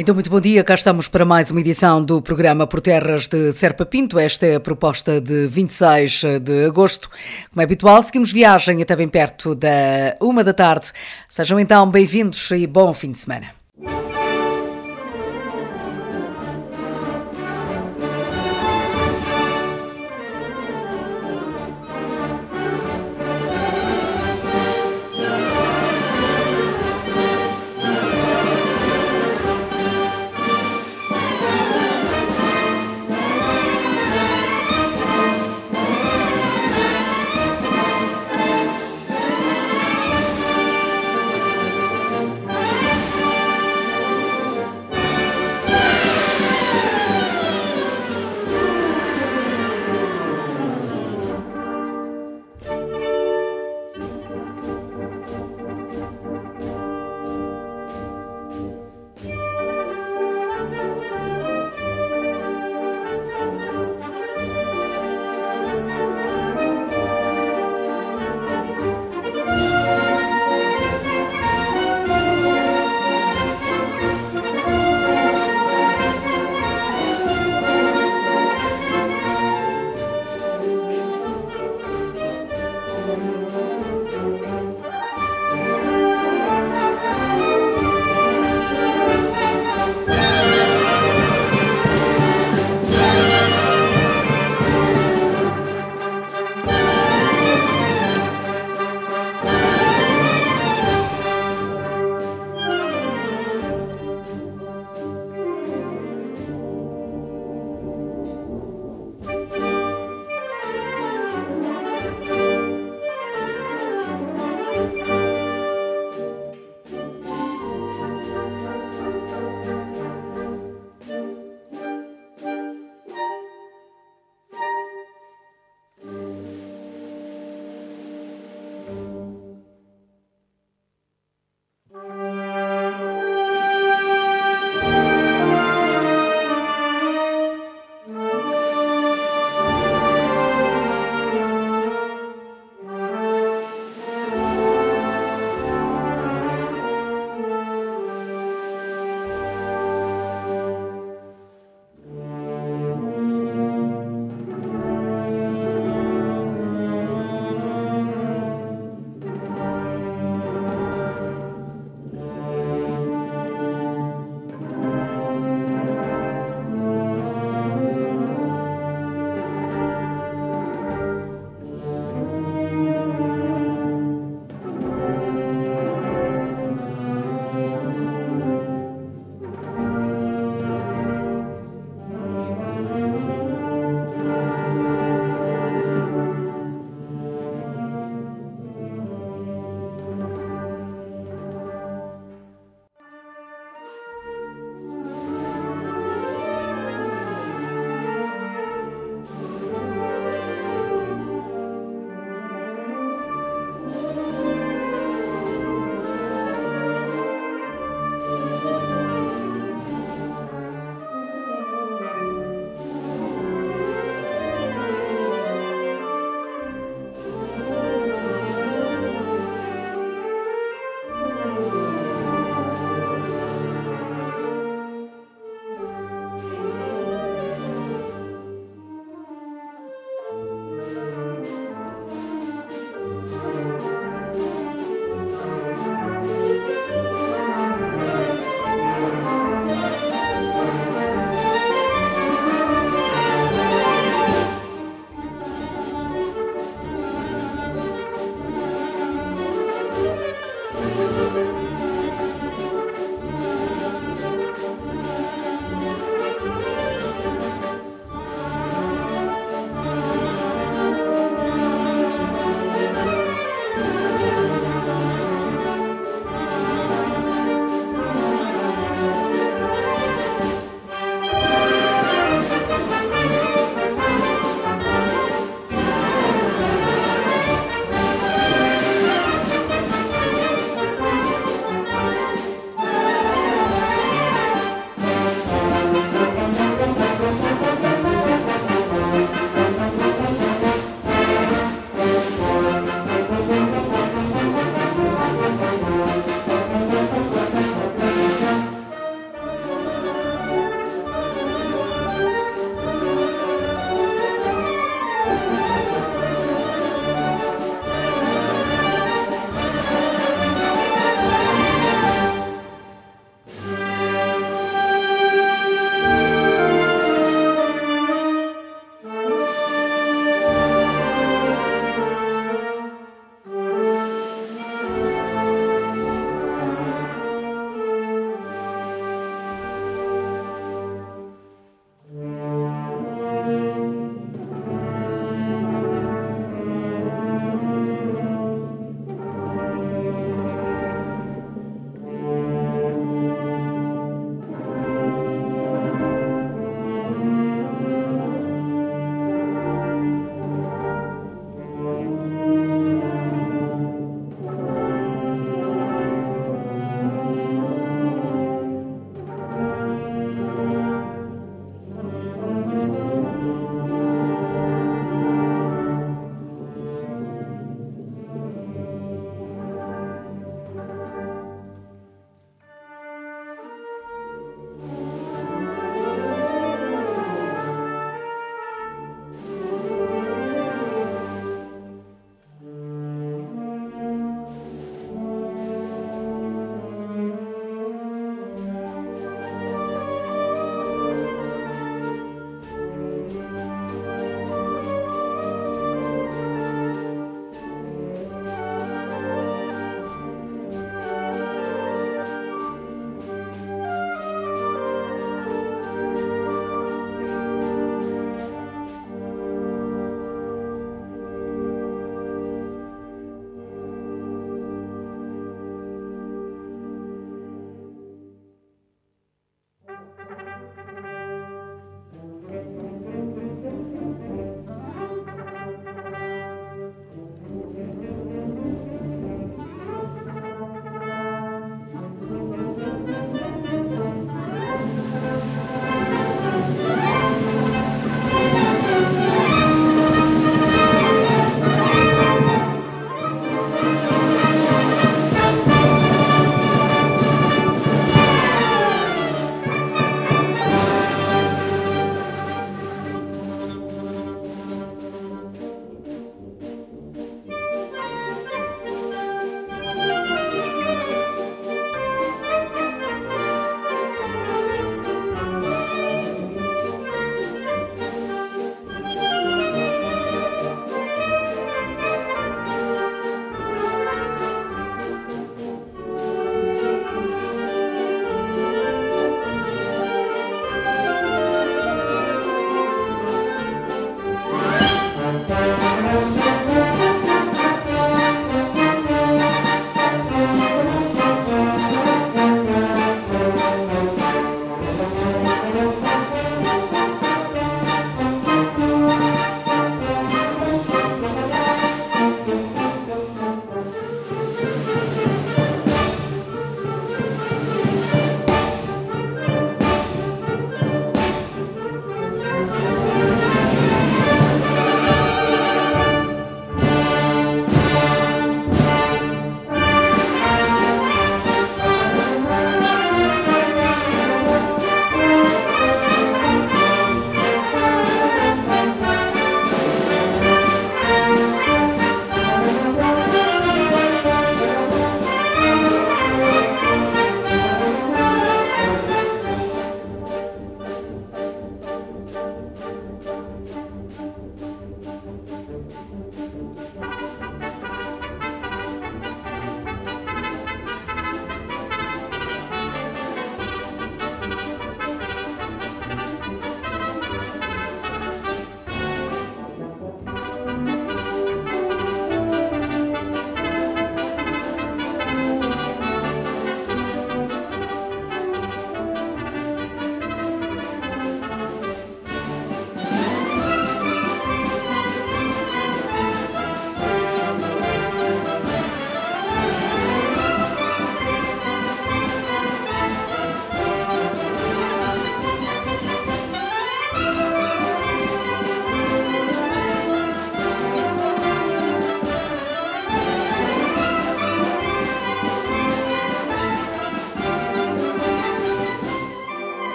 Então, muito bom dia. Cá estamos para mais uma edição do programa Por Terras de Serpa Pinto. Esta é a proposta de 26 de agosto. Como é habitual, seguimos viagem até bem perto da uma da tarde. Sejam então bem-vindos e bom fim de semana.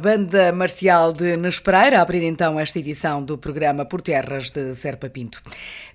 Banda marcial de Nespereira a abrir então esta edição do programa Por Terras de Serpa Pinto.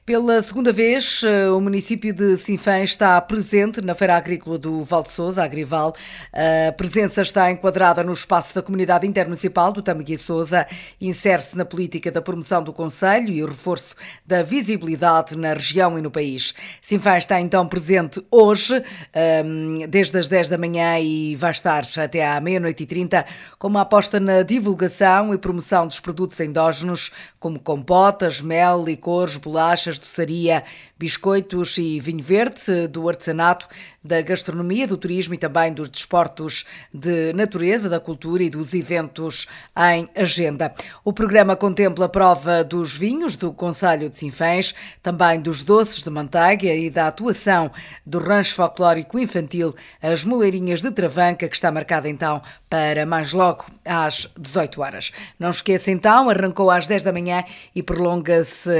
Pela segunda vez, eh, o município de Sinfãs está presente na Feira Agrícola do Val de Sousa, Agrival. A presença está enquadrada no espaço da Comunidade Intermunicipal do Tamegui Sousa, insere-se na política da promoção do Conselho e o reforço da visibilidade na região e no país. Sinfãs está então presente hoje, ehm, desde as 10 da manhã e vai estar até à meia-noite e trinta, com uma aposta na divulgação e promoção dos produtos endógenos, como compotas, mel, licores, bolachas, doçaria, biscoitos e vinho verde, do artesanato, da gastronomia, do turismo e também dos desportos de natureza, da cultura e dos eventos em agenda. O programa contempla a prova dos vinhos do Conselho de Sinfãs, também dos doces de manteiga e da atuação do rancho folclórico infantil As Moleirinhas de Travanca, que está marcada então para mais logo às 18 horas. Não esqueça então, arrancou às 10 da manhã e prolonga-se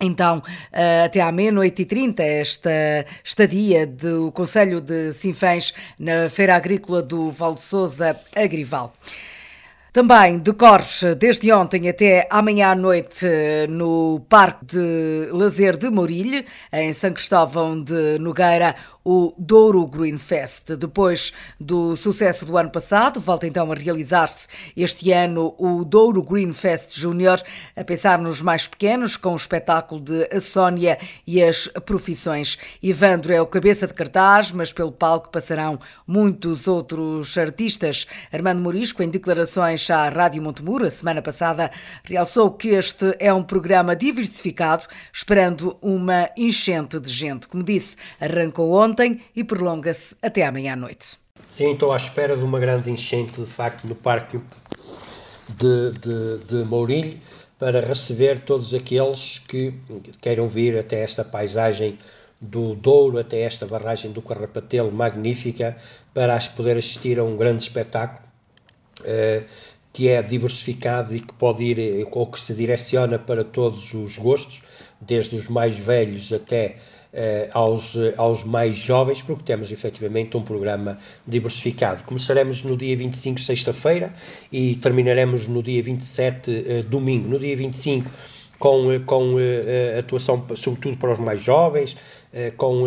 então, eh, até à meia-noite e trinta, esta estadia do Conselho de Sinfãs na Feira Agrícola do Val de Sousa, Agrival. Também decorre desde ontem até amanhã à noite no Parque de Lazer de Mourilhe, em São Cristóvão de Nogueira, o Douro Green Fest. Depois do sucesso do ano passado, volta então a realizar-se este ano o Douro Green Fest Júnior, a pensar nos mais pequenos, com o espetáculo de A Sónia e as Profissões. Ivandro é o cabeça de cartaz, mas pelo palco passarão muitos outros artistas. Armando Morisco, em declarações à Rádio Montemuro, a semana passada, realçou que este é um programa diversificado, esperando uma enchente de gente. Como disse, arrancou ontem e prolonga-se até amanhã à noite. Sim, estou à espera de uma grande enchente, de facto, no Parque de, de, de para receber todos aqueles que queiram vir até esta paisagem do Douro, até esta barragem do Carrapatelo magnífica, para poder assistir a um grande espetáculo eh, que é diversificado e que pode ir, ou que se direciona para todos os gostos, desde os mais velhos até eh, aos, eh, aos mais jovens, porque temos efetivamente um programa diversificado. Começaremos no dia 25, sexta-feira, e terminaremos no dia 27, eh, domingo. No dia 25, com, com atuação sobretudo para os mais jovens, com,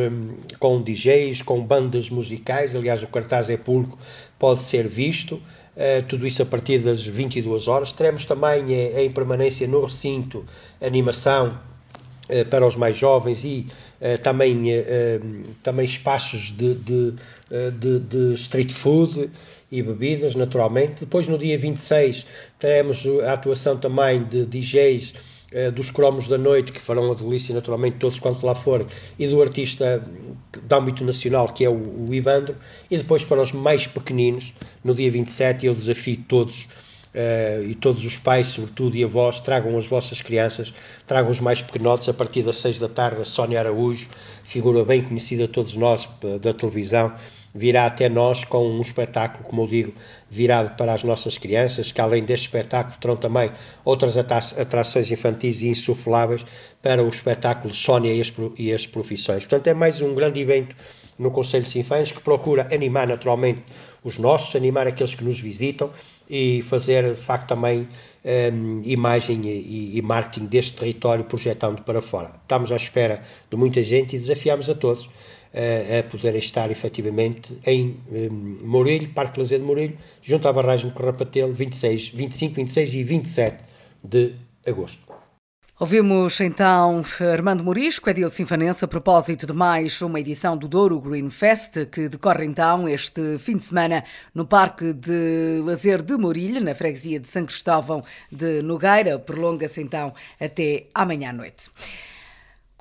com DJs, com bandas musicais, aliás o cartaz é público, pode ser visto, tudo isso a partir das 22 horas. Teremos também em permanência no recinto animação para os mais jovens e eh, também, eh, eh, também espaços de, de, de, de street food e bebidas, naturalmente. Depois, no dia 26, teremos a atuação também de DJs dos cromos da noite, que farão a delícia, naturalmente, todos quanto lá forem, e do artista de âmbito nacional, que é o, o Ivandro. E depois, para os mais pequeninos, no dia 27, eu desafio todos Uh, e todos os pais, sobretudo, e avós, tragam as vossas crianças, tragam os mais pequenotes a partir das seis da tarde. A Sónia Araújo, figura bem conhecida a todos nós da televisão, virá até nós com um espetáculo, como eu digo, virado para as nossas crianças, que além deste espetáculo terão também outras atrações infantis e insufláveis para o espetáculo Sónia e as, e as profissões. Portanto, é mais um grande evento no Conselho de Sinfãs que procura animar naturalmente os nossos, animar aqueles que nos visitam e fazer de facto também um, imagem e, e, marketing deste território projetando para fora. Estamos à espera de muita gente e desafiamos a todos uh, a poderem estar efetivamente em um, Parque Lazer de Mourilho, junto à barragem de Corrapatelo, 26, 25, 26 e 27 de agosto. Ouvimos então Armando Morisco, Edil Sinfanense, a propósito de mais uma edição do Douro Green Fest, que decorre então este fim de semana no Parque de Lazer de Morilha, na freguesia de São Cristóvão de Nogueira. Prolonga-se então até amanhã à noite.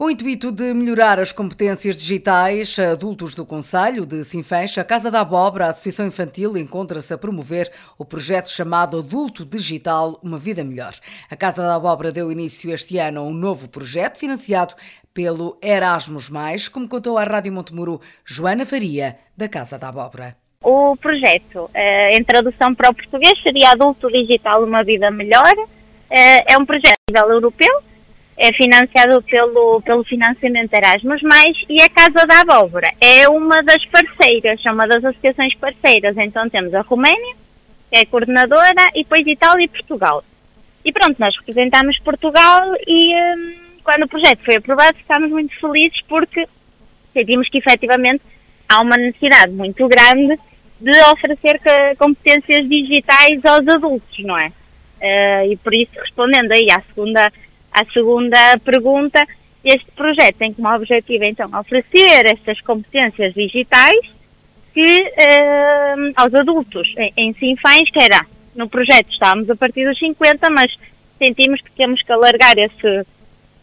Com o intuito de melhorar as competências digitais, adultos do Conselho de Sinfãs, a Casa da Abóbora, a Associação Infantil, encontra-se a promover o projeto chamado Adulto Digital Uma Vida Melhor. A Casa da Abóbora deu início este ano a um novo projeto financiado pelo Erasmus, como contou à Rádio Montemuro Joana Faria, da Casa da Abóbora. O projeto, eh, em tradução para o português, seria Adulto Digital Uma Vida Melhor. Eh, é um projeto a nível europeu é financiado pelo, pelo financiamento Erasmus, mais e a Casa da Abóbora é uma das parceiras, é uma das associações parceiras. Então temos a Roménia, que é coordenadora, e depois Itália e Portugal. E pronto, nós representámos Portugal e hum, quando o projeto foi aprovado ficámos muito felizes porque sentimos que efetivamente há uma necessidade muito grande de oferecer competências digitais aos adultos, não é? Uh, e por isso, respondendo aí à segunda, à segunda pergunta, este projeto tem como objetivo, então, oferecer estas competências digitais que uh, aos adultos em, em Sinfãs, era no projeto estávamos a partir dos 50, mas sentimos que temos que alargar esse,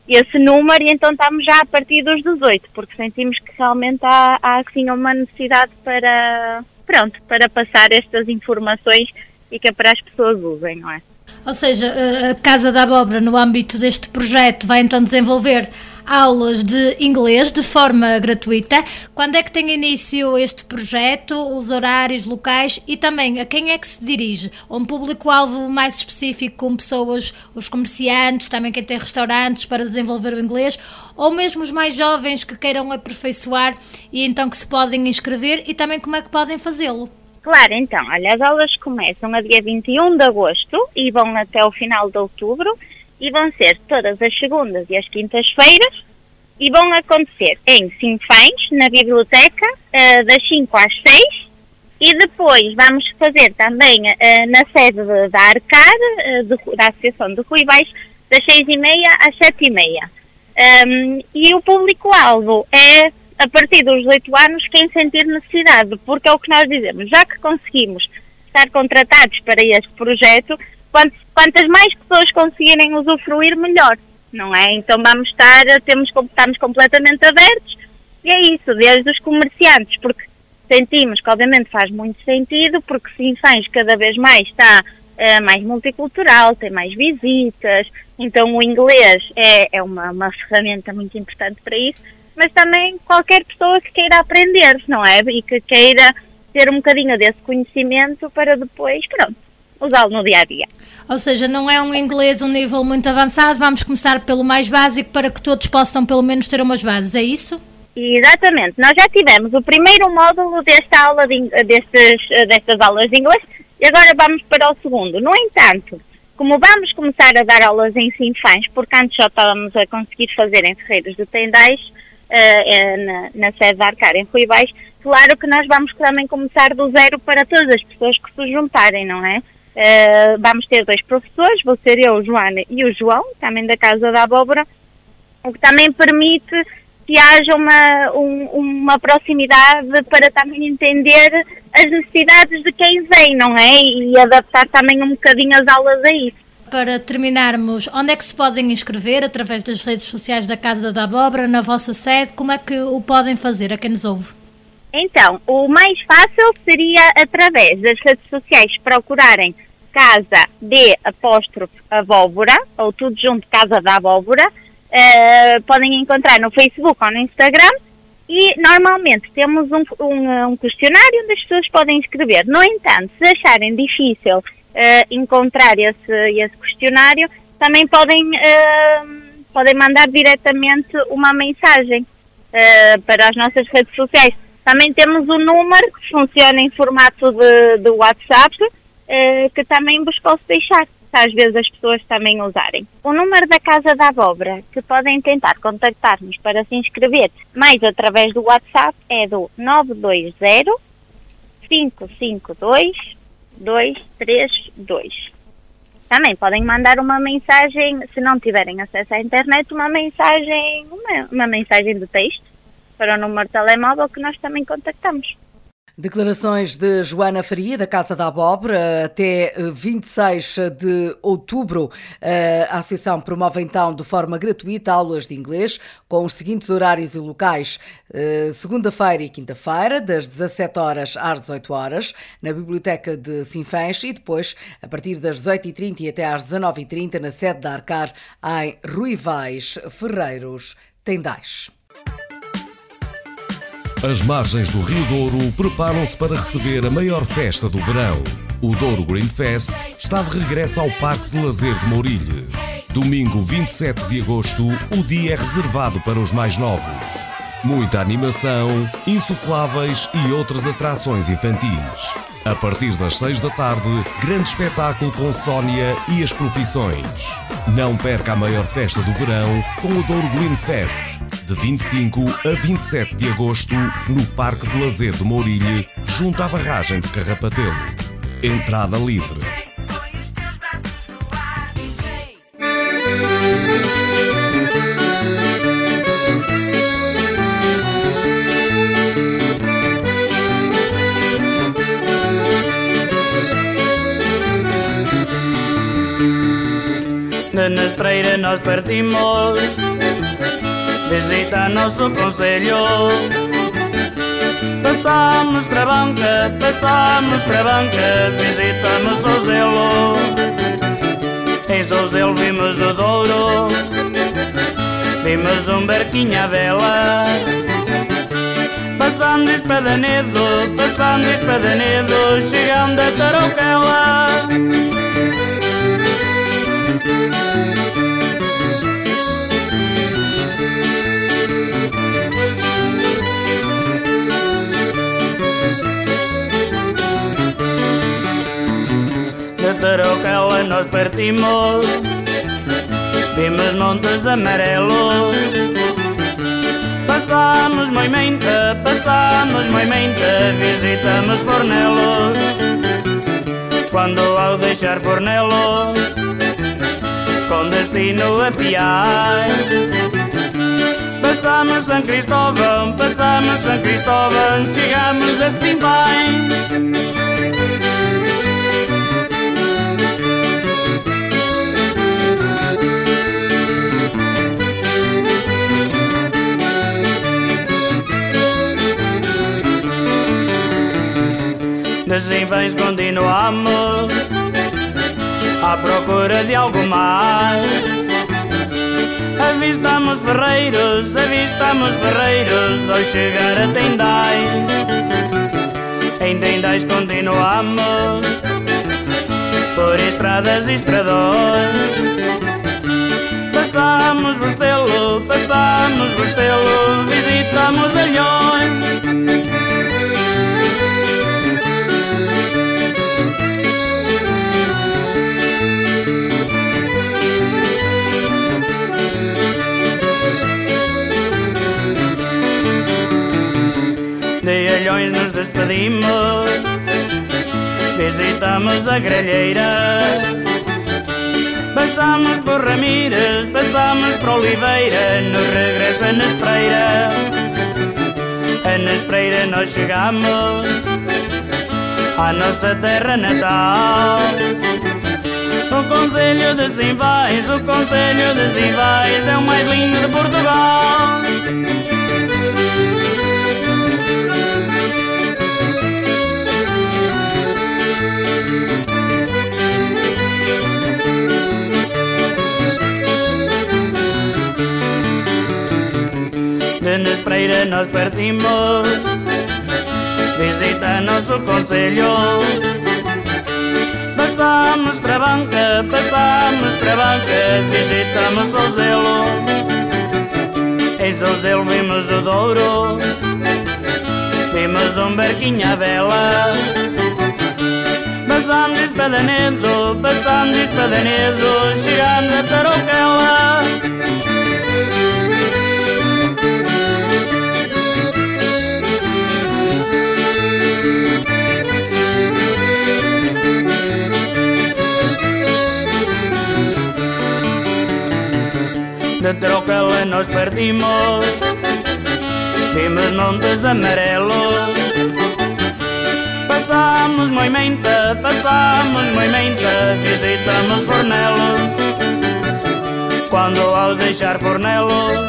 esse número e então estamos já a partir dos 18, porque sentimos que realmente há, há assim, uma necessidade para, pronto, para passar estas informações e que é para as pessoas usem, não é? Ou seja, a Casa da Abóbora, no âmbito deste projeto, vai então desenvolver aulas de inglês de forma gratuita. Quando é que tem início este projeto, os horários locais e também a quem é que se dirige? Um público-alvo mais específico com pessoas, os comerciantes, também quem tem restaurantes para desenvolver o inglês, ou mesmo os mais jovens que queiram aperfeiçoar e então que se podem inscrever e também como é que podem fazê-lo? Claro, então, olha, as aulas começam a dia 21 de agosto e vão até o final de outubro e vão ser todas as segundas e as quintas-feiras e vão acontecer em Sinfãs, na biblioteca, uh, das 5 às 6 e depois vamos fazer também uh, na sede da Arcar, de, da Associação de Ruivais, das 6 e meia às 7 e meia. Um, e o público-alvo é a partir dos 18 anos quem sentir necessidade, porque é o que nós dizemos, já que conseguimos estar contratados para este projeto, quantas mais pessoas conseguirem usufruir, melhor, não é? Então vamos estar, temos, estamos completamente abertos e é isso, desde os comerciantes, porque sentimos que obviamente faz muito sentido, porque Sinfãs cada vez mais está uh, mais multicultural, tem mais visitas, então o inglês é, é uma, uma ferramenta muito importante para isso, mas também qualquer pessoa que queira aprender, não é? E que queira ter um bocadinho desse conhecimento para depois, pronto, usá-lo no dia a dia. Ou seja, não é um inglês um nível muito avançado, vamos começar pelo mais básico para que todos possam pelo menos ter umas bases, é isso? Exatamente, nós já tivemos o primeiro módulo desta aula de, destes, destas aulas de inglês e agora vamos para o segundo. No entanto, como vamos começar a dar aulas em Sinfãs, porque antes já estávamos a conseguir fazer em Ferreiros de Tendais, uh, na, na sede da Arcar em Ruibais, claro que nós vamos também começar do zero para todas as pessoas que se juntarem, não é? Uh, vamos ter dois professores, vou ser eu, Joana e o João, também da Casa da Abóbora, o que também permite que haja uma, um, uma proximidade para também entender as necessidades de quem vem, não é? E adaptar também um bocadinho as aulas a isso. Para terminarmos, onde é que se podem inscrever? Através das redes sociais da Casa da Abóbora, na vossa sede? Como é que o podem fazer a quem nos ouve? Então, o mais fácil seria através das redes sociais procurarem Casa de Apóstrofe Abóbora, ou tudo junto Casa da Abóbora. Uh, podem encontrar no Facebook ou no Instagram. E normalmente temos um, um, um, questionário onde as pessoas podem escrever. No entanto, se acharem difícil encontrar esse, esse questionário, também podem, uh, podem mandar diretamente uma mensagem para as nossas redes sociais. Também temos um número que funciona em formato de, de WhatsApp, uh, que também vos posso deixar, às vezes as pessoas também usarem. O número da Casa da Abóbora, que podem tentar contactar-nos para se inscrever, mais através do WhatsApp, é do 920 552 232. Também podem mandar uma mensagem, se não tiverem acesso à internet, uma mensagem, uma, uma mensagem de texto para o número de telemóvel que nós também contactamos. Declarações de Joana Faria, da Casa da Abóbora, até 26 eh, de outubro. Eh, a Associação promove então de forma gratuita aulas de inglês com os seguintes horários e locais: eh, segunda-feira e quinta-feira, das 17 horas às 18 horas, na Biblioteca de Sinfãs e depois, a partir das 18h30 e até às 19h30, na sede da Arcar, em Ruivais, Ferreiros, Tendais. As margens do Rio Douro preparam-se para receber a maior festa do verão. O Douro Green Fest está de regresso ao Parque de Lazer de Mourilhe. Domingo 27 de agosto, o dia é reservado para os mais novos. Muita animação, insufláveis e outras atrações infantis. A partir das 6 da tarde, grande espetáculo com Sónia e as profissões. Não perca a maior festa do verão com o Douro Green Fest, de 25 a 27 de agosto, no Parque de Lazer de Mourilhe, junto à barragem de Carrapatelo. Entrada livre. De Nestreira nós partimos Visita nosso conselho Passamos para a banca, passamos para a banca Visitamos o Zelo Em Sozelo vimos o Douro Vimos um barquinho à vela. Passando Espadanedo, passando Espadanedo Chegando a Tarouquela De Tarouquela nós partimos Vimos montes amarelos. Passamos Moimenta, passamos Moimenta Visitamos Fornelos Quando ao deixar Fornelo Com destino a Piai Passamos São Cristóvão, passamos São Cristóvão Chegamos a Sinfães Assim continuamos À procura de algo mais. Avistamos ferreiros, avistamos ferreiros Ao chegar a Tendais Em Tendais continuamos Por estradas e estradões. Passamos Bostelo, passamos Bostelo Visitamos Alhões De Alhões nos despedimos. Visitamos a grelheira. Passamos por Ramírez, passamos por Oliveira. No regresso a Nespreira A Nespreira nós chegamos À nossa terra natal. O Conselho de Sinvais, o Conselho de Sinvais É o mais lindo de Portugal De Nespreira nós partimos. Visita nosso conselho. Passamos para a banca, passamos para a banca Visitamos o Zelo. Em Sozelo vimos o Douro. Vimos um barquinho à vela. Passamos Espadanedo, passamos Espadanedo Chegamos a Tarouquela De Troquela nós partimos Vimos montes amarelos Passamos Moimenta, passamos Moimenta Visitamos Fornelos. Quando ao deixar Fornelos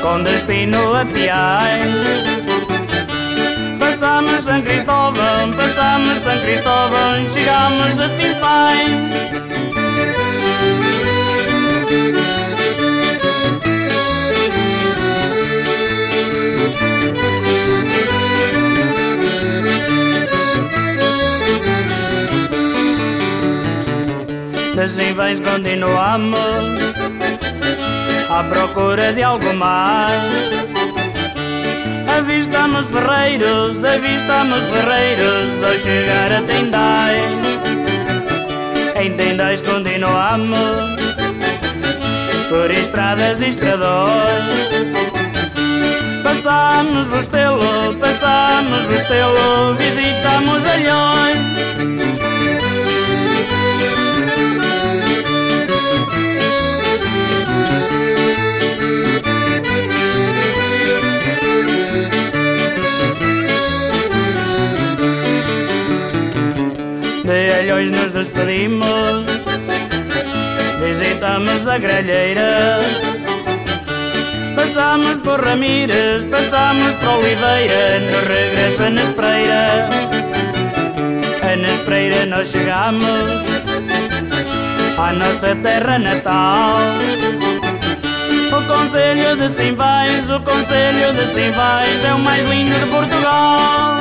Com destino a Piai Passamos São Cristóvão, passamos São Cristóvão Chegamos a Sinfães Assim vens continuamos À procura de algo mais Avistamos ferreiros, avistamos ferreiros ao chegar a Tendai. Em Tendais continuamos por estradas e estradões. Passamos Bostelo, passamos Bostelo, visitamos Alhões. De Alhões nos despedimos, visitamos a grelheira. Passamos por Ramírez, passamos por Oliveira, no regresso a Nespreira. A Nespreira nós chegamos à nossa terra natal. O Conselho de Simvais, o Conselho de Simvais é o mais lindo de Portugal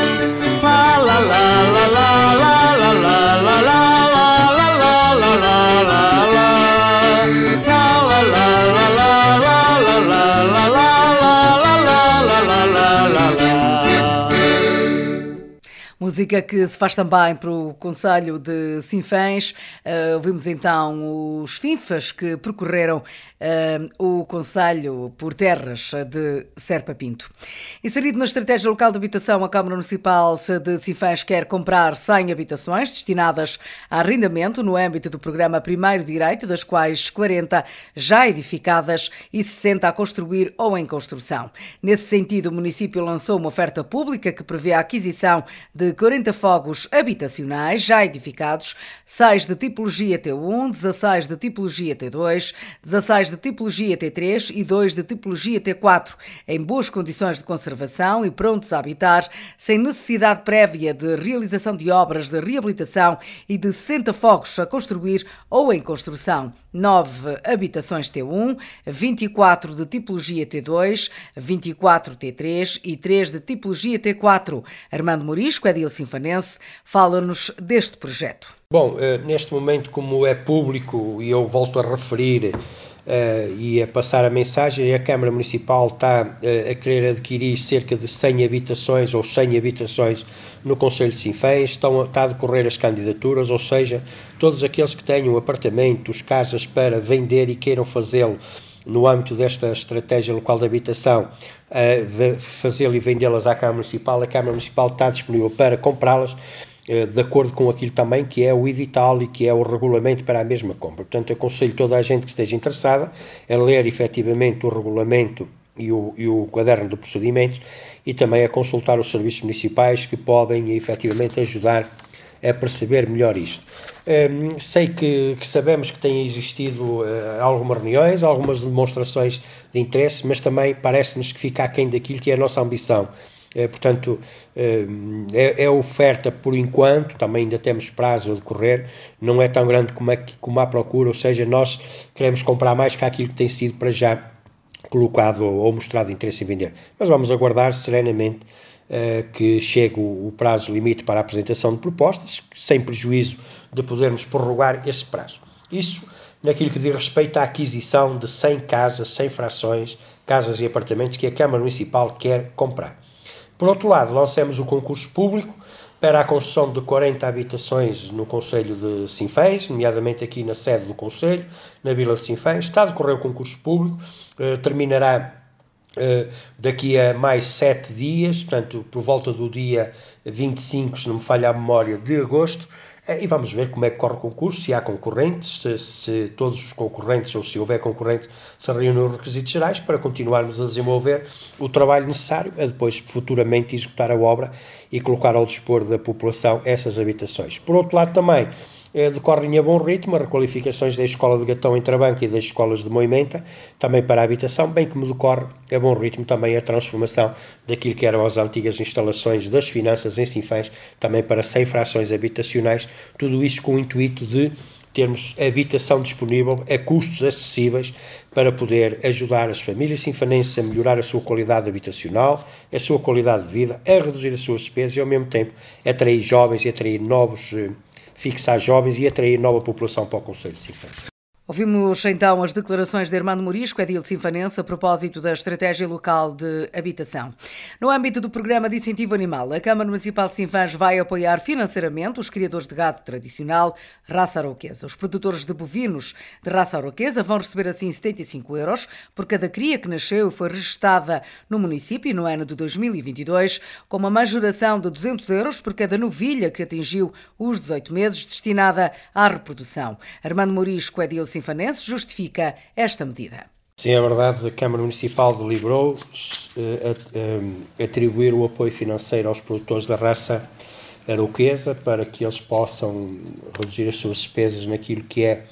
música que se faz também para o Conselho de Sinfãs. Uh, ouvimos então os Finfas que percorreram uh, o Conselho por terras de Serpa Pinto. Inserido na estratégia local de habitação, a Câmara Municipal de Sinfãs quer comprar 100 habitações destinadas a arrendamento no âmbito do programa Primeiro Direito, das quais 40 já edificadas e 60 a construir ou em construção. Nesse sentido, o município lançou uma oferta pública que prevê a aquisição de 40 fogos habitacionais já edificados, 6 de tipologia T1, 16 de tipologia T2, 16 de tipologia T3 e 2 de tipologia T4, em boas condições de conservação e prontos a habitar, sem necessidade prévia de realização de obras de reabilitação e de 60 fogos a construir ou em construção, 9 habitações T1, 24 de tipologia T2, 24 T3 e 3 de tipologia T4. Armando Morisco, Edil Sinfanense, fala-nos deste projeto. Bom, eh, neste momento, como é público, e eu volto a referir uh, e a passar a mensagem, a Câmara Municipal está uh, a querer adquirir cerca de 100 habitações ou 100 habitações no Conselho de Sinfãs, estão, está a decorrer as candidaturas, ou seja, todos aqueles que tenham apartamentos, casas para vender e queiram fazê-lo no âmbito desta estratégia local de habitação, uh, fazê-lo e vendê-las à Câmara Municipal, a Câmara Municipal está disponível para comprá-las de acordo com aquilo também que é o edital e que é o regulamento para a mesma compra. Portanto, aconselho toda a gente que esteja interessada a ler efetivamente o regulamento e o, e o caderno de procedimentos e também a consultar os serviços municipais que podem efetivamente ajudar a perceber melhor isto. Um, ehm, sei que, que, sabemos que têm existido uh, algumas reuniões, algumas demonstrações de interesse, mas também parece-nos que fica aquém daquilo que é a nossa ambição é, portanto, é, é, é, oferta por enquanto, também ainda temos prazo a decorrer, não é tão grande como, é, como a procura, ou seja, nós queremos comprar mais que aquilo que tem sido para já colocado ou, mostrado interesse em vender. Mas vamos aguardar serenamente uh, que chegue o, o, prazo limite para a apresentação de propostas, sem prejuízo de podermos prorrogar esse prazo. Isso naquilo que diz respeito à aquisição de 100 casas, 100 frações, casas e apartamentos que a Câmara Municipal quer comprar. Por outro lado, lançamos o concurso público para a construção de 40 habitações no Conselho de Sinfãs, nomeadamente aqui na sede do Conselho, na Vila de Sinfãs. Está a decorrer o concurso público, eh, terminará eh, daqui a mais sete dias, portanto, por volta do dia 25, se não me falha a memória, de agosto. É, e vamos ver como é que corre o concurso, se há concorrentes, se, se, todos os concorrentes ou se houver concorrentes se reúnem os requisitos gerais para continuarmos a desenvolver o trabalho necessário a depois futuramente executar a obra e colocar ao dispor da população essas habitações. Por outro lado também decorrem a bom ritmo as requalificações da Escola de Gatão em Trabanca e das escolas de Moimenta, também para a habitação, bem como decorre a bom ritmo também a transformação daquilo que eram as antigas instalações das finanças em Sinfãs, também para 100 frações habitacionais, tudo isso com o intuito de termos habitação disponível a custos acessíveis para poder ajudar as famílias sinfanenses a melhorar a sua qualidade habitacional, a sua qualidade de vida, a reduzir as suas despesas e ao mesmo tempo atrair jovens e atrair novos eh, fixar jovens e atrair nova população para o Conselho de Sinfãs. Ouvimos então as declarações de Armando Morisco, Edil Sinfanense, a propósito da estratégia local de habitação. No âmbito do programa de incentivo animal, a Câmara Municipal de Sinfãs vai apoiar financeiramente os criadores de gado tradicional raça aroquesa. Os produtores de bovinos de raça aroquesa vão receber assim 75 euros por cada cria que nasceu e foi registada no município no ano de 2022, com uma majoração de 200 euros por cada novilha que atingiu os 18 meses destinada à reprodução. Armando Morisco, Edil Sinfanense justifica esta medida. Sim, é verdade, a Câmara Municipal deliberou uh, uh, atribuir o apoio financeiro aos produtores da raça aroquesa para que eles possam reduzir as suas despesas naquilo que é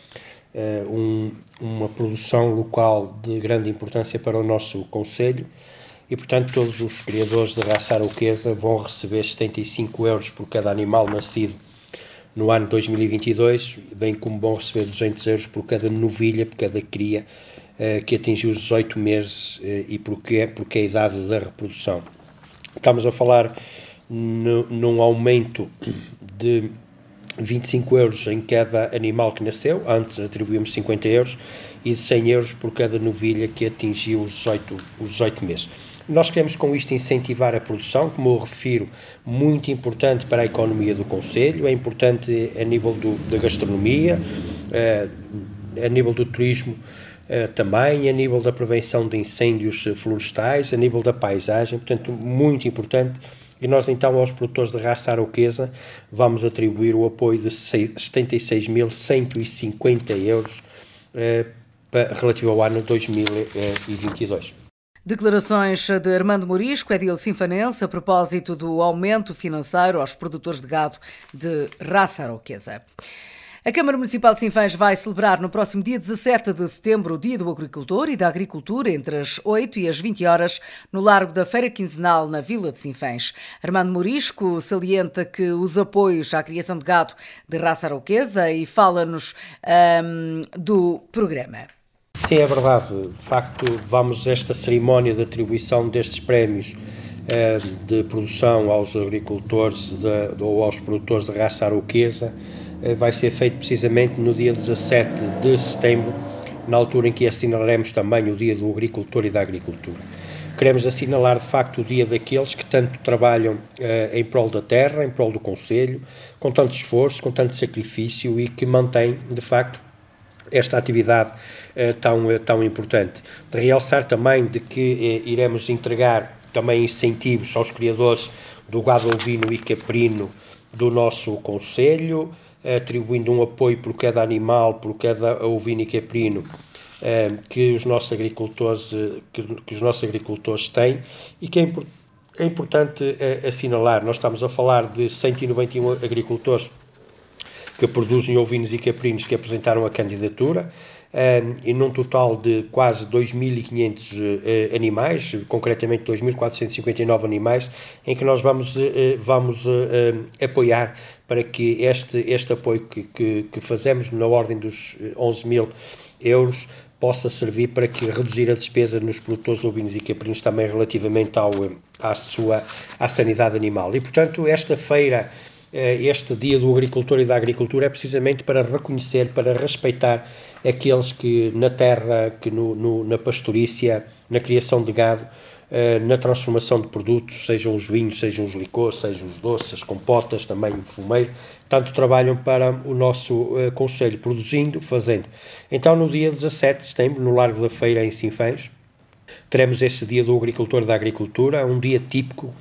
uh, um, uma produção local de grande importância para o nosso Conselho e, portanto, todos os criadores de raça aroquesa vão receber 75 euros por cada animal nascido no ano 2022, bem como vão receber 200 euros por cada novilha, por cada cria uh, que atingiu os 18 meses uh, e porque, porque é a idade da reprodução. Estamos a falar no, num aumento de 25 euros em cada animal que nasceu, antes atribuímos 50 euros, e de 100 euros por cada novilha que atingiu os 18, os 18 meses. Nós queremos com isto incentivar a produção, como eu refiro, muito importante para a economia do Conselho, é importante a nível do, da gastronomia, eh, a nível do turismo eh, também, a nível da prevenção de incêndios florestais, a nível da paisagem, portanto, muito importante. E nós, então, aos produtores de raça aroquesa, vamos atribuir o apoio de 76.150 euros eh, relativo ao ano 2022. Declarações de Armando Morisco, Edil Sinfanense, a propósito do aumento financeiro aos produtores de gado de raça aroquesa. A Câmara Municipal de Sinfãs vai celebrar no próximo dia 17 de setembro o Dia do Agricultor e da Agricultura entre as 8 e as 20 horas no Largo da Feira Quinzenal na Vila de Sinfãs. Armando Morisco salienta que os apoios à criação de gado de raça aroquesa e fala-nos um, do programa. Sim, é verdade. De facto, vamos esta cerimónia de atribuição destes prémios eh, de produção aos agricultores de, ou aos produtores de raça aroquesa eh, vai ser feito precisamente no dia 17 de setembro, na altura em que assinalaremos também o Dia do Agricultor e da Agricultura. Queremos assinalar de facto o dia daqueles que tanto trabalham eh, em prol da terra, em prol do Conselho, com tanto esforço, com tanto sacrifício e que mantêm de facto esta atividade eh, tão, eh, tão importante. De realçar também de que eh, iremos entregar também incentivos aos criadores do gado ovino e caprino do nosso Conselho, atribuindo um apoio por cada animal, por cada ovino e caprino que os nossos agricultores, que, os nossos agricultores têm e que é, é importante assinalar. Nós estamos a falar de 191 agricultores que produzem ovinos e caprinos que apresentaram a candidatura, um, e num total de quase 2.500 uh, eh, animais, concretamente 2.459 animais, em que nós vamos, uh, vamos uh, apoiar para que este, este apoio que, que, que fazemos na ordem dos 11 mil euros possa servir para que reduzir a despesa nos produtores de ovinos e caprinos também relativamente ao, à sua à sanidade animal. E, portanto, esta feira eh, este Dia do Agricultor e da Agricultura é precisamente para reconhecer, para respeitar aqueles que na terra, que no, no, na pastorícia, na criação de gado, eh, na transformação de produtos, sejam os vinhos, sejam os licores, sejam os doces, as compotas, também o fumeiro, tanto trabalham para o nosso uh, Conselho, produzindo, fazendo. Então, no dia 17 de setembro, no Largo da Feira, em Sinfãs, teremos esse Dia do Agricultor da Agricultura, um dia típico,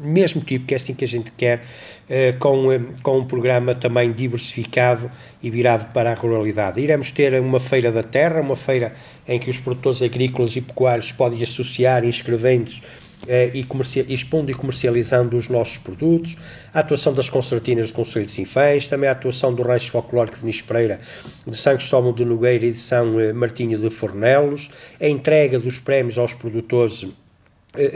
mesmo típico, é assim que a gente quer, eh, com, eh, com um programa também diversificado e virado para a ruralidade. Iremos ter uma feira da terra, uma feira em que os produtores agrícolas e pecuários podem associar inscrevendo-se eh, e, expondo e comercializando os nossos produtos, a atuação das concertinas do Conselho de Sinfãs, também a atuação do Rancho Folclórico de Nis Pereira, de São Cristóvão de Nogueira e de São Martinho de Fornelos, a entrega dos prémios aos produtores eh,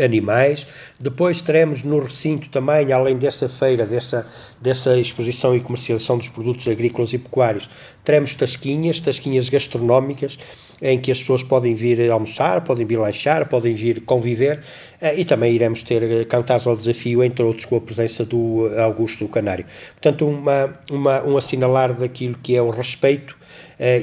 animais. Depois teremos no recinto também, além dessa feira, dessa, dessa exposição e comercialização dos produtos agrícolas e pecuários, teremos tasquinhas, tasquinhas gastronómicas, em que as pessoas podem vir almoçar, podem vir lanchar, podem vir conviver, eh, e também iremos ter eh, cantares ao desafio, entre outros, com a presença do Augusto do Canário. Portanto, uma, uma, um assinalar daquilo que é o respeito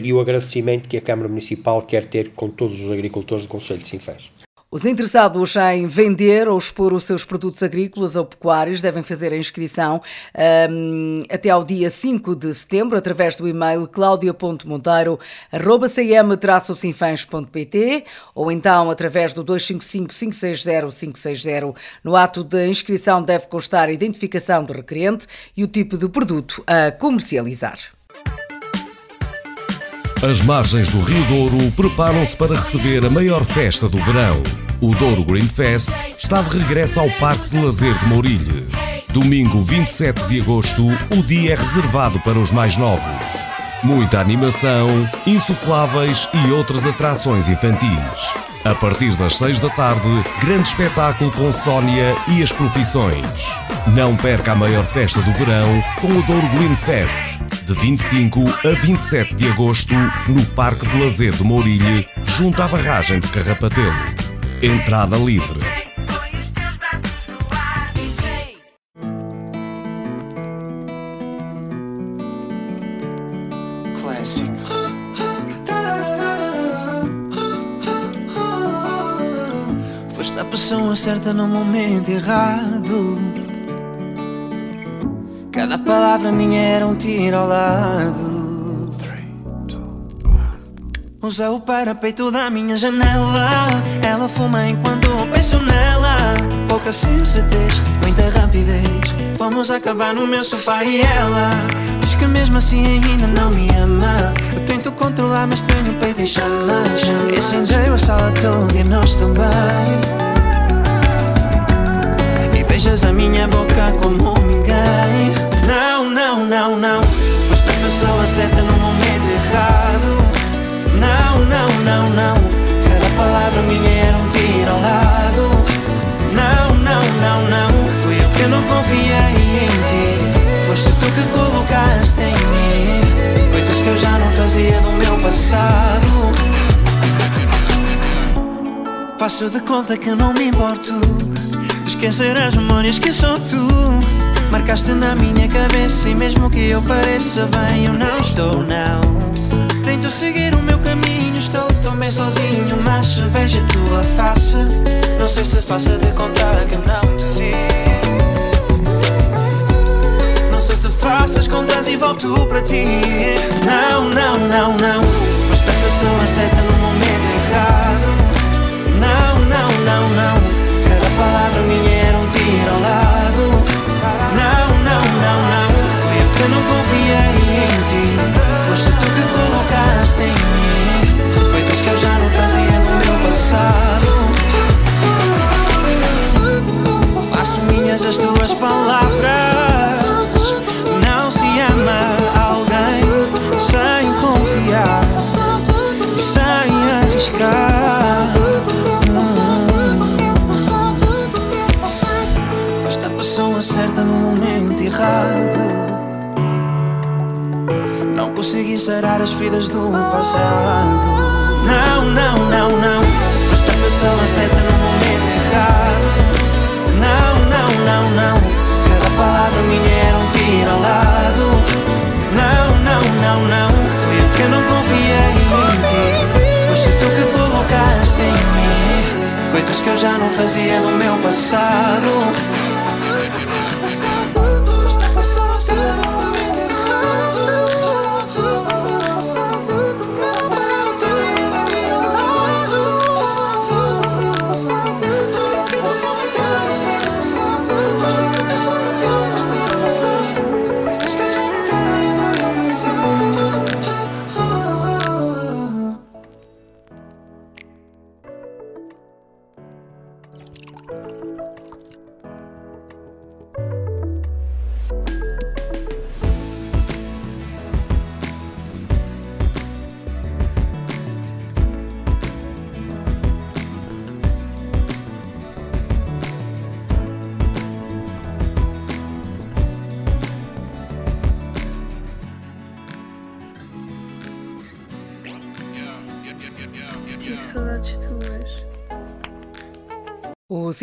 e o agradecimento que a Câmara Municipal quer ter com todos os agricultores do Conselho de Sinfãs. Os interessados em vender ou expor os seus produtos agrícolas ou pecuários devem fazer a inscrição um, até ao dia 5 de setembro através do e-mail claudia.monteiro.cm-sinfãs.pt ou então através do 255-560-560. No ato de inscrição deve constar a identificação do requerente e o tipo de produto a comercializar. As margens do Rio Douro preparam-se para receber a maior festa do verão. O Douro Green Fest está de regresso ao Parque de Lazer de Mourilhe. Domingo 27 de agosto, o dia é reservado para os mais novos. Muita animação, insufláveis e outras atrações infantis. A partir das 6 da tarde, grande espetáculo com Sónia e as profissões. Não perca a maior festa do verão com o Douro Green Fest, de 25 a 27 de agosto, no Parque de Lazer de Mourilhe, junto à barragem de Carrapatelo. Entrada livre. Classic. Pessoa certa no momento errado. Cada palavra minha era um tiro ao lado. Usa o parapeito da minha janela. Ela fuma enquanto penso nela. Pouca sensatez, muita rapidez. Vamos acabar no meu sofá e ela diz que mesmo assim ainda não me ama. Eu tento controlar, mas tenho peito em chamas. Incendeio a sala toda e nós também. Beijas a minha boca como ninguém. Não, não, não, não. Foste a pessoa certa no momento errado. Não, não, não, não. Cada palavra minha era um tiro ao lado. Não, não, não, não. Fui eu que não confiei em ti. Foste tu que colocaste em mim coisas que eu já não fazia do meu passado. Faço de conta que não me importo esquecer as memórias que sou tu. Marcaste na minha cabeça e mesmo que eu pareça bem, eu não estou, não. Tento seguir o meu caminho, estou tão bem sozinho, mas se vejo a tua face, não sei se faço de contar que não te vi. Não sei se faço as contas e volto para ti. Não, não, não, não. Foste a pessoa certa no momento errado. Não, não, não, não. Cada palavra minha eu não confiei em ti. Foste tu que colocaste em mim Coisas que eu já não fazia no meu passado Faço minhas as tuas palavras consegui sarar as feridas do passado. Não, não, não, não. Foste a pessoa certa no momento errado. Não, não, não, não. Cada palavra minha era um tiro ao lado. Não, não, não, não. Fui eu que não confiei em ti. Foste tu que colocaste em mim coisas que eu já não fazia no meu passado.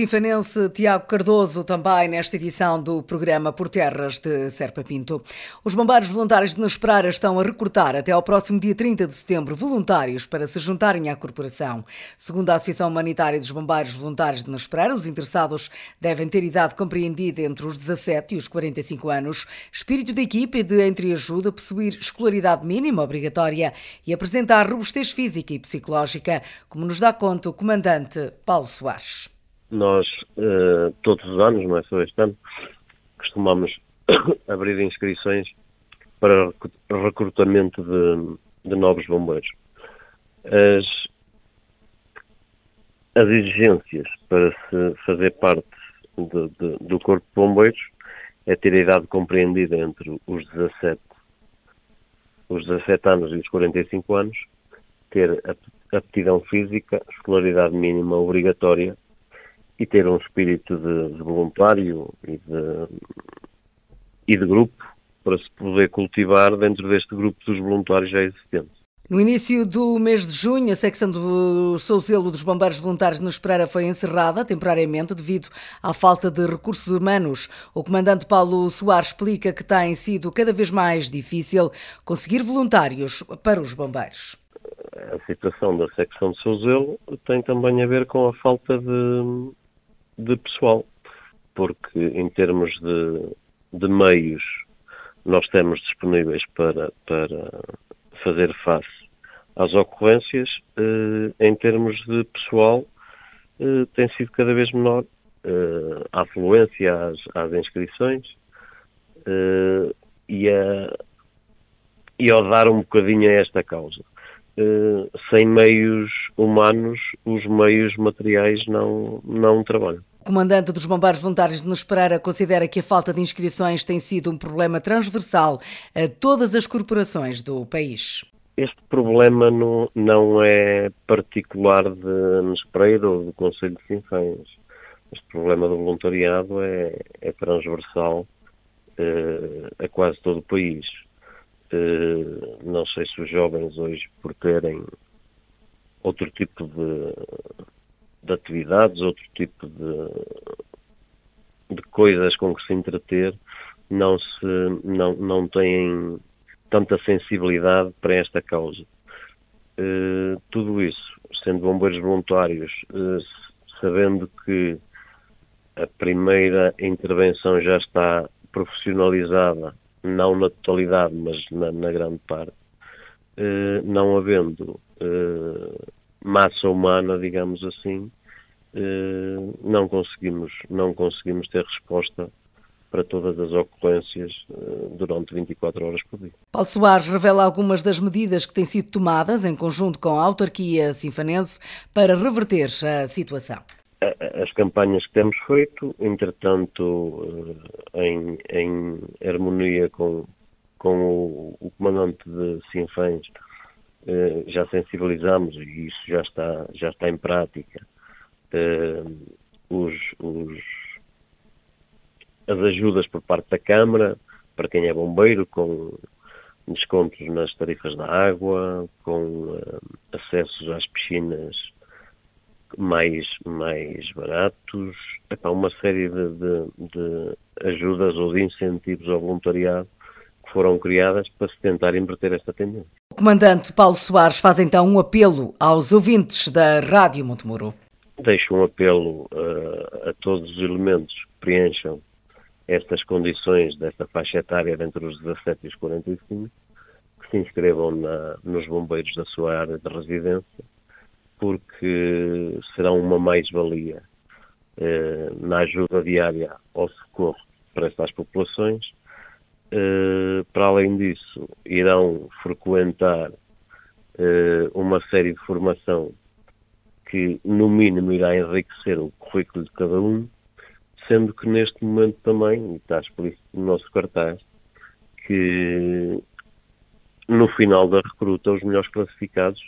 Sinfanense Tiago Cardoso também nesta edição do programa Por Terras de Serpa Pinto. Os bombeiros voluntários de Naspereira estão a recrutar até ao próximo dia 30 de setembro voluntários para se juntarem à corporação. Segundo a Associação Humanitária dos Bombeiros Voluntários de Naspereira, os interessados devem ter idade compreendida entre os 17 e os 45 anos, espírito de equipe e de entreajuda, possuir escolaridade mínima obrigatória e apresentar robustez física e psicológica, como nos dá conta o comandante Paulo Soares nós, uh, todos os anos, não é só este ano, costumamos abrir inscrições para recrutamento de, de novos bombeiros. As, as exigências para se fazer parte de, de, do Corpo de Bombeiros é ter a idade compreendida entre os 17, os 17 anos e os 45 anos, ter aptidão física, escolaridade mínima obrigatória e ter um espírito de, de voluntário e de, e de grupo para se poder cultivar dentro deste grupo dos voluntários já existentes. No início do mês de junho, a secção do Souzelo dos Bombeiros Voluntários na Espereira foi encerrada temporariamente devido à falta de recursos humanos. O comandante Paulo Soares explica que tem sido cada vez mais difícil conseguir voluntários para os bombeiros. A situação da secção de Souzelo tem também a ver com a falta de, de pessoal, porque em termos de, de meios nós temos disponíveis para, para fazer face às ocorrências, eh, em termos de pessoal eh, tem sido cada vez menor eh, a afluência às, às inscrições eh, e, a, e ao dar um bocadinho a esta causa. Uh, sem meios humanos, os meios materiais não, não trabalham. O comandante dos Bombeiros Voluntários de Nos Pereira considera que a falta de inscrições tem sido um problema transversal a todas as corporações do país. Este problema não, não é particular de Nos Pereira ou do Conselho de Sinfãs. Este problema do voluntariado é, é transversal uh, a quase todo o país. Uh, não sei se os jovens hoje, por terem outro tipo de, de atividades, outro tipo de, de coisas com que se entreter, não, se, não, não têm tanta sensibilidade para esta causa. Uh, tudo isso, sendo bombeiros voluntários, uh, sabendo que a primeira intervenção já está profissionalizada não na totalidade, mas na, na grande parte, eh, não havendo eh, massa humana, digamos assim, eh, não conseguimos não conseguimos ter resposta para todas as ocorrências durante 24 horas por dia. Paulo Soares revela algumas das medidas que têm sido tomadas em conjunto com a autarquia sinfanense para reverter a situação as campanhas que temos feito, entretanto, eh, em, em harmonia com, com o, o comandante de Sinfãs, eh, já sensibilizamos e isso já está, já está em prática. Eh, os, os, as ajudas por parte da Câmara, para quem é bombeiro, com descontos nas tarifas da água, com acessos às piscinas mais, mais baratos, epá, uma série de, de, de, ajudas ou de incentivos ao voluntariado que foram criadas para se tentar inverter esta tendência. O comandante Paulo Soares faz então um apelo aos ouvintes da Rádio Montemuro. Deixo um apelo uh, a todos os elementos que preencham estas condições desta faixa etária entre os 17 e os 45, que se inscrevam na, nos bombeiros da sua área de residência porque serão uma mais-valia eh, na ajuda diária ao socorro para estas populações. Eh, para além disso, irão frequentar eh, uma série de formação que, no mínimo, irá enriquecer o currículo de cada um, sendo que neste momento também, e está explícito no nosso cartaz, que no final da recruta os melhores classificados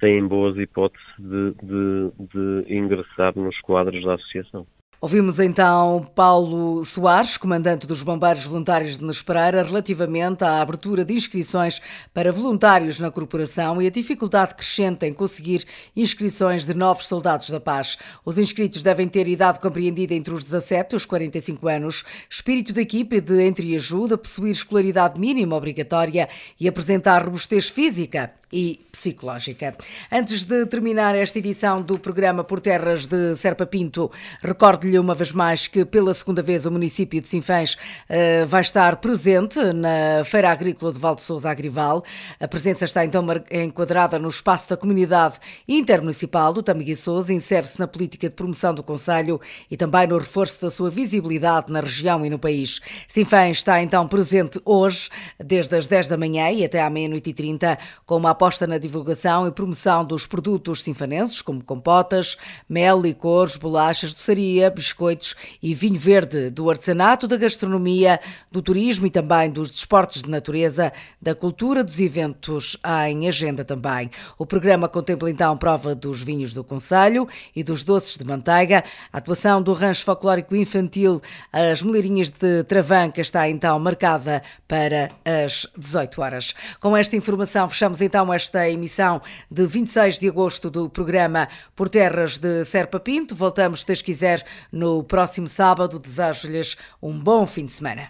têm boas hipóteses de, de, de ingressar nos quadros da associação. Ouvimos então Paulo Soares, comandante dos Bombeiros Voluntários de Nespereira, relativamente à abertura de inscrições para voluntários na corporação e a dificuldade crescente em conseguir inscrições de novos soldados da paz. Os inscritos devem ter idade compreendida entre os 17 e os 45 anos, espírito de equipe de entreajuda, possuir escolaridade mínima obrigatória e apresentar robustez física e psicológica. Antes de terminar esta edição do programa Por Terras de Serpa Pinto, recordo-lhe uma vez mais que pela segunda vez o município de Sinfãs uh, vai estar presente na Feira Agrícola de Val de Sousa Agrival. A presença está então enquadrada no espaço da comunidade intermunicipal do Tamiguiçoso, insere-se na política de promoção do Conselho e também no reforço da sua visibilidade na região e no país. Sinfãs está então presente hoje, desde as 10 da manhã e até à meia-noite e 30, com uma aposta na divulgação e promoção dos produtos sinfanenses, como compotas, mel, licores, bolachas, doçaria, biscoitos e vinho verde, do artesanato, da gastronomia, do turismo e também dos desportos de natureza, da cultura, dos eventos em agenda também. O programa contempla então prova dos vinhos do Conselho e dos doces de manteiga, a atuação do rancho folclórico infantil As Moleirinhas de Travanca está então marcada para as 18 horas. Com esta informação fechamos então esta emissão de 26 de agosto do programa Por Terras de Serpa Pinto. Voltamos, se Deus quiser, no próximo sábado. Desejo-lhes um bom fim de semana.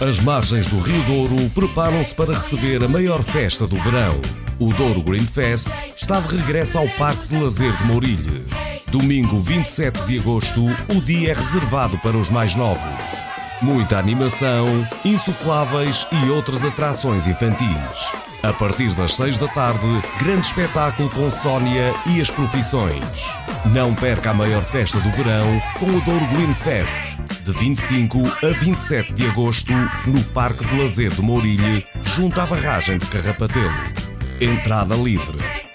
As margens do Rio Douro preparam-se para receber a maior festa do verão. O Douro Green Fest está de regresso ao Parque de Lazer de Mourilhe. Domingo 27 de agosto, o dia é reservado para os mais novos. Muita animação, insufláveis e outras atrações infantis. A partir das 6 da tarde, grande espetáculo com Sónia e as profissões. Não perca a maior festa do verão com o Douro Green Fest, de 25 a 27 de agosto, no Parque de Lazer de Mourilhe, junto à barragem de Carrapatelo. Entrada livre.